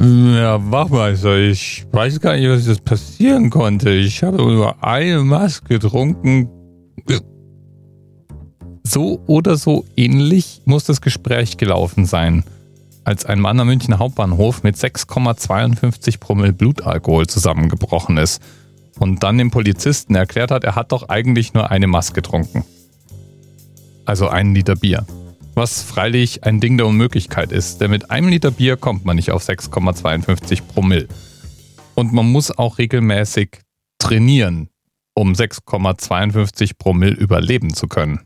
Ja, Wachmeister, ich weiß gar nicht, was das passieren konnte. Ich habe nur eine Maske getrunken. So oder so ähnlich muss das Gespräch gelaufen sein, als ein Mann am Münchner Hauptbahnhof mit 6,52 Promille Blutalkohol zusammengebrochen ist und dann dem Polizisten erklärt hat, er hat doch eigentlich nur eine Maske getrunken. Also einen Liter Bier was freilich ein Ding der Unmöglichkeit ist, denn mit einem Liter Bier kommt man nicht auf 6,52 Promille. Und man muss auch regelmäßig trainieren, um 6,52 Promille überleben zu können.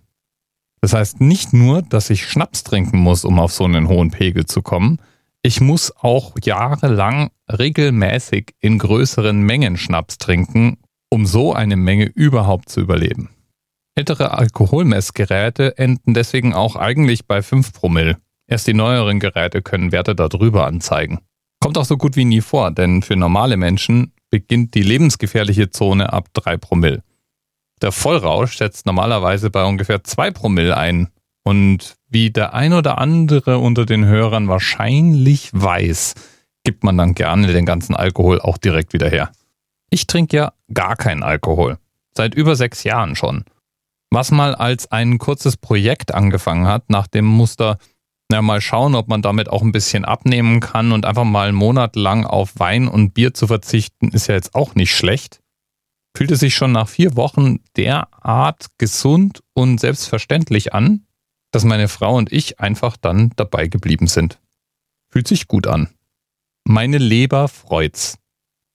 Das heißt nicht nur, dass ich Schnaps trinken muss, um auf so einen hohen Pegel zu kommen, ich muss auch jahrelang regelmäßig in größeren Mengen Schnaps trinken, um so eine Menge überhaupt zu überleben. Ältere Alkoholmessgeräte enden deswegen auch eigentlich bei 5 Promille. Erst die neueren Geräte können Werte darüber anzeigen. Kommt auch so gut wie nie vor, denn für normale Menschen beginnt die lebensgefährliche Zone ab 3 Promille. Der Vollrausch setzt normalerweise bei ungefähr 2 Promille ein. Und wie der ein oder andere unter den Hörern wahrscheinlich weiß, gibt man dann gerne den ganzen Alkohol auch direkt wieder her. Ich trinke ja gar keinen Alkohol. Seit über sechs Jahren schon was mal als ein kurzes Projekt angefangen hat, nach dem Muster, na, mal schauen, ob man damit auch ein bisschen abnehmen kann und einfach mal einen Monat lang auf Wein und Bier zu verzichten, ist ja jetzt auch nicht schlecht. Fühlte sich schon nach vier Wochen derart gesund und selbstverständlich an, dass meine Frau und ich einfach dann dabei geblieben sind. Fühlt sich gut an. Meine Leber freut's.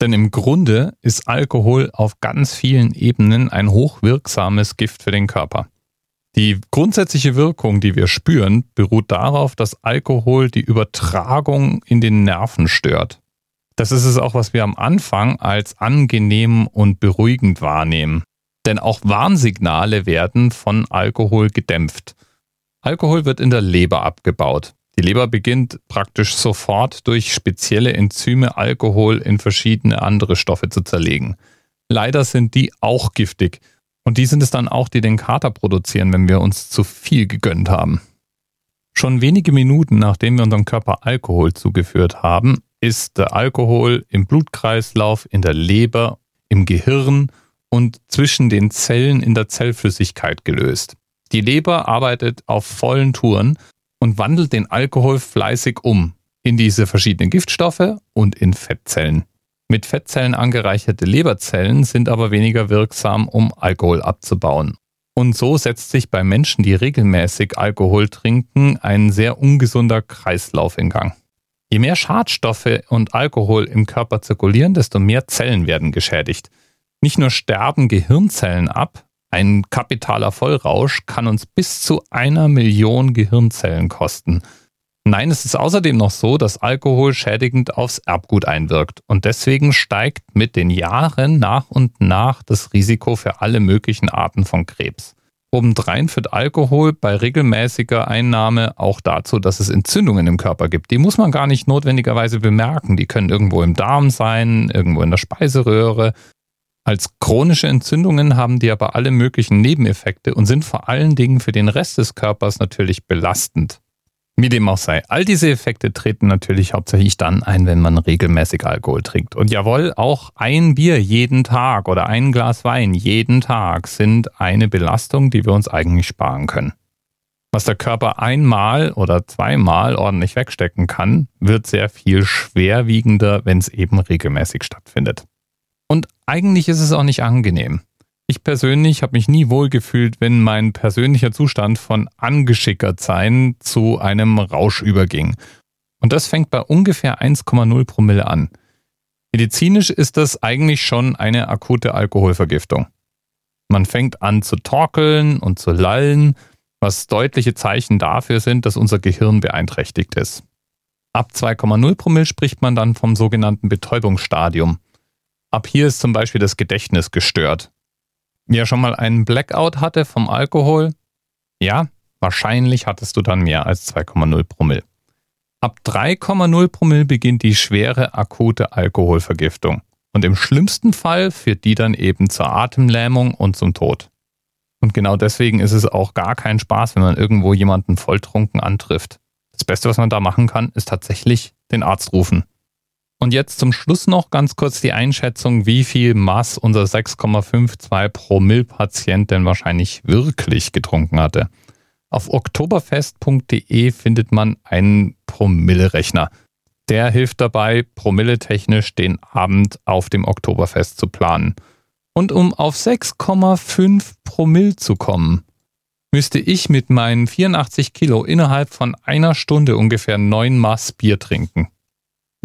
Denn im Grunde ist Alkohol auf ganz vielen Ebenen ein hochwirksames Gift für den Körper. Die grundsätzliche Wirkung, die wir spüren, beruht darauf, dass Alkohol die Übertragung in den Nerven stört. Das ist es auch, was wir am Anfang als angenehm und beruhigend wahrnehmen. Denn auch Warnsignale werden von Alkohol gedämpft. Alkohol wird in der Leber abgebaut. Die Leber beginnt praktisch sofort durch spezielle Enzyme Alkohol in verschiedene andere Stoffe zu zerlegen. Leider sind die auch giftig. Und die sind es dann auch, die den Kater produzieren, wenn wir uns zu viel gegönnt haben. Schon wenige Minuten nachdem wir unserem Körper Alkohol zugeführt haben, ist der Alkohol im Blutkreislauf, in der Leber, im Gehirn und zwischen den Zellen in der Zellflüssigkeit gelöst. Die Leber arbeitet auf vollen Touren und wandelt den Alkohol fleißig um in diese verschiedenen Giftstoffe und in Fettzellen. Mit Fettzellen angereicherte Leberzellen sind aber weniger wirksam, um Alkohol abzubauen. Und so setzt sich bei Menschen, die regelmäßig Alkohol trinken, ein sehr ungesunder Kreislauf in Gang. Je mehr Schadstoffe und Alkohol im Körper zirkulieren, desto mehr Zellen werden geschädigt. Nicht nur sterben Gehirnzellen ab, ein kapitaler Vollrausch kann uns bis zu einer Million Gehirnzellen kosten. Nein, es ist außerdem noch so, dass Alkohol schädigend aufs Erbgut einwirkt und deswegen steigt mit den Jahren nach und nach das Risiko für alle möglichen Arten von Krebs. Obendrein führt Alkohol bei regelmäßiger Einnahme auch dazu, dass es Entzündungen im Körper gibt. Die muss man gar nicht notwendigerweise bemerken. Die können irgendwo im Darm sein, irgendwo in der Speiseröhre, als chronische Entzündungen haben die aber alle möglichen Nebeneffekte und sind vor allen Dingen für den Rest des Körpers natürlich belastend. Wie dem auch sei, all diese Effekte treten natürlich hauptsächlich dann ein, wenn man regelmäßig Alkohol trinkt. Und jawohl, auch ein Bier jeden Tag oder ein Glas Wein jeden Tag sind eine Belastung, die wir uns eigentlich sparen können. Was der Körper einmal oder zweimal ordentlich wegstecken kann, wird sehr viel schwerwiegender, wenn es eben regelmäßig stattfindet. Und eigentlich ist es auch nicht angenehm. Ich persönlich habe mich nie wohl gefühlt, wenn mein persönlicher Zustand von angeschickert sein zu einem Rausch überging. Und das fängt bei ungefähr 1,0 Promille an. Medizinisch ist das eigentlich schon eine akute Alkoholvergiftung. Man fängt an zu torkeln und zu lallen, was deutliche Zeichen dafür sind, dass unser Gehirn beeinträchtigt ist. Ab 2,0 Promille spricht man dann vom sogenannten Betäubungsstadium. Ab hier ist zum Beispiel das Gedächtnis gestört. Wer schon mal einen Blackout hatte vom Alkohol? Ja, wahrscheinlich hattest du dann mehr als 2,0 Promille. Ab 3,0 Promille beginnt die schwere akute Alkoholvergiftung. Und im schlimmsten Fall führt die dann eben zur Atemlähmung und zum Tod. Und genau deswegen ist es auch gar kein Spaß, wenn man irgendwo jemanden volltrunken antrifft. Das Beste, was man da machen kann, ist tatsächlich den Arzt rufen. Und jetzt zum Schluss noch ganz kurz die Einschätzung, wie viel Maß unser 6,52 Promille-Patient denn wahrscheinlich wirklich getrunken hatte. Auf oktoberfest.de findet man einen Promille-Rechner. Der hilft dabei, promilletechnisch den Abend auf dem Oktoberfest zu planen. Und um auf 6,5 Promille zu kommen, müsste ich mit meinen 84 Kilo innerhalb von einer Stunde ungefähr 9 Maß Bier trinken.